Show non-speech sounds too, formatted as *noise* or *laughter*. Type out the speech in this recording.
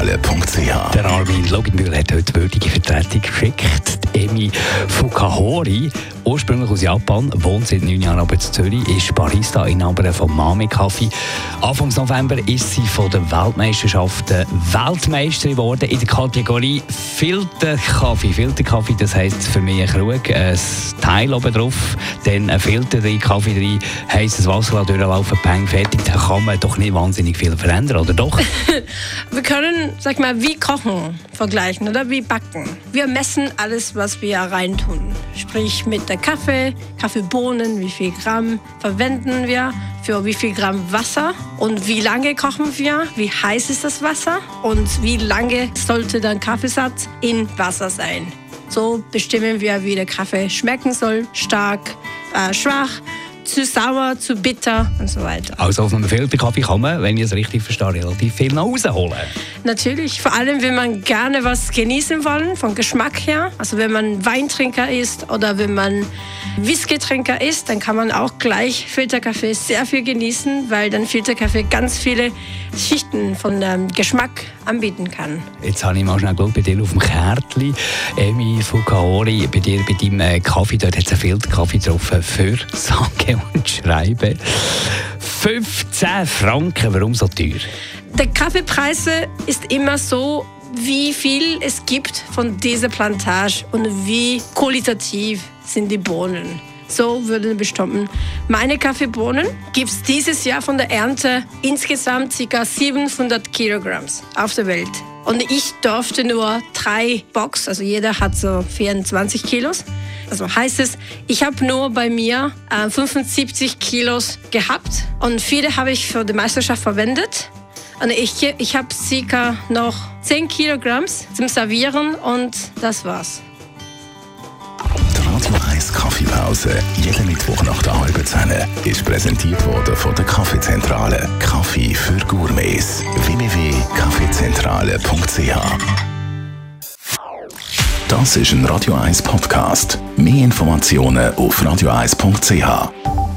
www.kaffeezentrale.ch Der Armin Loginbühl hat heute würdige Vertretung geschickt. Emi Fukahori, ursprünglich aus Japan, wohnt seit neun Jahren aber in Zürich, ist Barista Inhaberin von Mami Kaffee. Anfangs November ist sie von den Weltmeisterschaften Weltmeisterin geworden in der Kategorie Filterkaffee. Filterkaffee, das heisst für mich ein Krug, ein Teil oben drauf, dann ein Filter drin, Kaffee drin, heißes Wasser durchlaufen, Peng, fertig. Da kann man doch nicht wahnsinnig viel verändern, oder doch? wir können, sag mal, wie kochen vergleichen oder wie backen. Wir messen alles, was wir reintun. Sprich mit der Kaffee, Kaffeebohnen, wie viel Gramm verwenden wir für wie viel Gramm Wasser und wie lange kochen wir, wie heiß ist das Wasser und wie lange sollte der Kaffeesatz in Wasser sein. So bestimmen wir, wie der Kaffee schmecken soll, stark, äh, schwach zu sauer, zu bitter und so weiter. Also auf einem Filterkaffee kann man, wenn ich es richtig verstehe, relativ viel rausholen. Natürlich, vor allem wenn man gerne was genießen wollen, vom Geschmack her. Also wenn man Weintrinker ist oder wenn man Whisky-Trinker ist, dann kann man auch gleich Filterkaffee sehr viel genießen, weil dann Filterkaffee ganz viele Schichten von ähm, Geschmack anbieten kann. Jetzt habe ich mal schnell geschaut, bei dir auf dem Kärtchen, Emi Fukaori, bei dir bei deinem äh, Kaffee, dort hat es einen Filterkaffee drauf für *laughs* Sage und Schreiben. 15 Franken, warum so teuer? Der Kaffeepreis ist immer so, wie viel es gibt von dieser Plantage und wie qualitativ sind die Bohnen. So würden bestimmen. Meine Kaffeebohnen gibt es dieses Jahr von der Ernte insgesamt ca. 700 Kilogramm auf der Welt. Und ich durfte nur drei Box, also jeder hat so 24 Kilos. Also heißt es, ich habe nur bei mir äh, 75 Kilos gehabt und viele habe ich für die Meisterschaft verwendet. Und ich, ich habe circa noch 10 Kilogramm zum Servieren und das war's. Die Radio 1 Kaffeepause, jeden Mittwoch nach der halben Zehn, ist präsentiert worden von der Kaffeezentrale. Kaffee für Gourmets. www.kaffeezentrale.ch Das ist ein Radio 1 Podcast. Mehr Informationen auf radio1.ch.